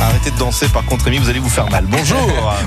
Arrêtez de danser par contre Rémi, vous allez vous faire mal. Bonjour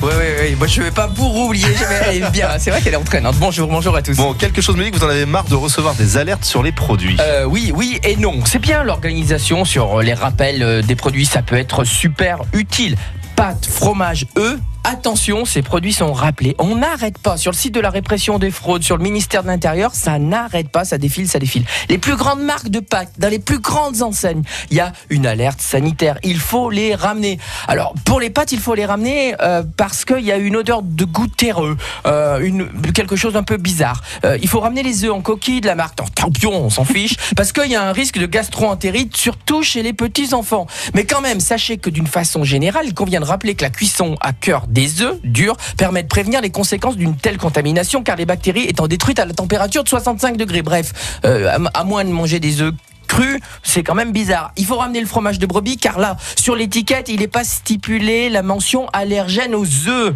Oui, oui, oui. Moi, je vais pas vous oublier. Aller bien. C'est vrai qu'elle est entraînante. Bonjour, bonjour à tous. Bon, quelque chose me dit que vous en avez marre de recevoir des alertes sur les produits. Euh, oui, oui et non. C'est bien l'organisation sur les rappels euh, des produits. Ça peut être super utile. Pâtes, fromage, œufs. Attention, ces produits sont rappelés. On n'arrête pas. Sur le site de la répression des fraudes, sur le ministère de l'Intérieur, ça n'arrête pas, ça défile, ça défile. Les plus grandes marques de pâtes, dans les plus grandes enseignes, il y a une alerte sanitaire. Il faut les ramener. Alors, pour les pâtes, il faut les ramener euh, parce qu'il y a une odeur de goût terreux, euh, une, quelque chose d'un peu bizarre. Euh, il faut ramener les œufs en coquille de la marque Champion, on s'en fiche, parce qu'il y a un risque de gastro-entérite, surtout chez les petits enfants. Mais quand même, sachez que d'une façon générale, il convient de rappeler que la cuisson à cœur des œufs durs permet de prévenir les conséquences d'une telle contamination, car les bactéries étant détruites à la température de 65 degrés. Bref, euh, à, moins de manger des œufs crus, c'est quand même bizarre. Il faut ramener le fromage de brebis, car là, sur l'étiquette, il n'est pas stipulé la mention allergène aux œufs.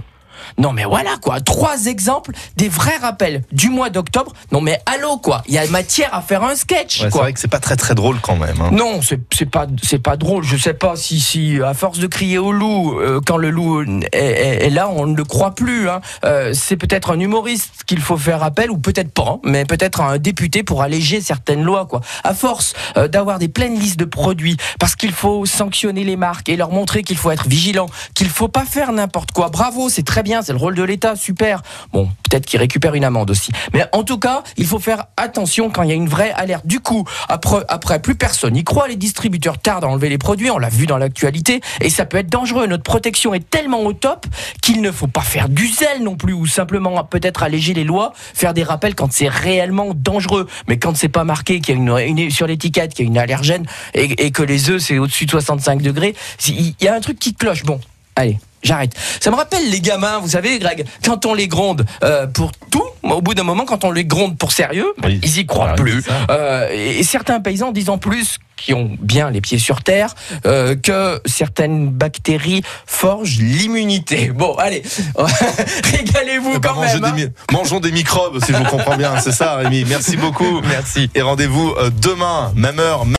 Non mais voilà quoi, trois exemples des vrais rappels du mois d'octobre. Non mais allô quoi, il y a matière à faire un sketch Ouais, c'est vrai que c'est pas très très drôle quand même. hein. Non, c'est c'est pas c'est pas drôle. Je sais pas si si à force de crier au loup euh, quand le loup est, est- est là, on ne le croit plus. Hein. Euh, c'est peut-être un humoriste qu'il faut faire appel ou peut-être pas, hein, mais peut-être un député pour alléger certaines lois quoi. À force euh, d'avoir des pleines listes de produits, parce qu'il faut sanctionner les marques et leur montrer qu'il faut être vigilant, qu'il faut pas faire n'importe quoi. Bravo, c'est très c'est le rôle de l'État, super. Bon, peut-être qu'il récupère une amende aussi. Mais en tout cas, il faut faire attention quand il y a une vraie alerte. Du coup, après, après plus personne n'y croit, les distributeurs tardent à enlever les produits, on l'a vu dans l'actualité, et ça peut être dangereux. Notre protection est tellement au top qu'il ne faut pas faire du zèle non plus, ou simplement peut-être alléger les lois, faire des rappels quand c'est réellement dangereux. Mais quand c'est pas marqué qu'il y a une, une- sur l'étiquette qu'il y a une allergène et, et que les œufs c'est au-dessus de 65 degrés, il y a un truc qui cloche. Bon, allez. J'arrête. Ça me rappelle les gamins, vous savez, Greg, quand on les gronde euh, pour tout, au bout d'un moment, quand on les gronde pour sérieux, Oui. ils y croient Ah, plus. Euh, et, certains paysans disent en plus, qui ont bien les pieds sur terre, euh, que certaines bactéries forgent l'immunité. Bon, allez, régalez-vous Eh ben, quand même. hein. mangeons des microbes si je vous comprends bien, c'est ça Rémi. Merci beaucoup. Merci. Et rendez-vous demain, même heure,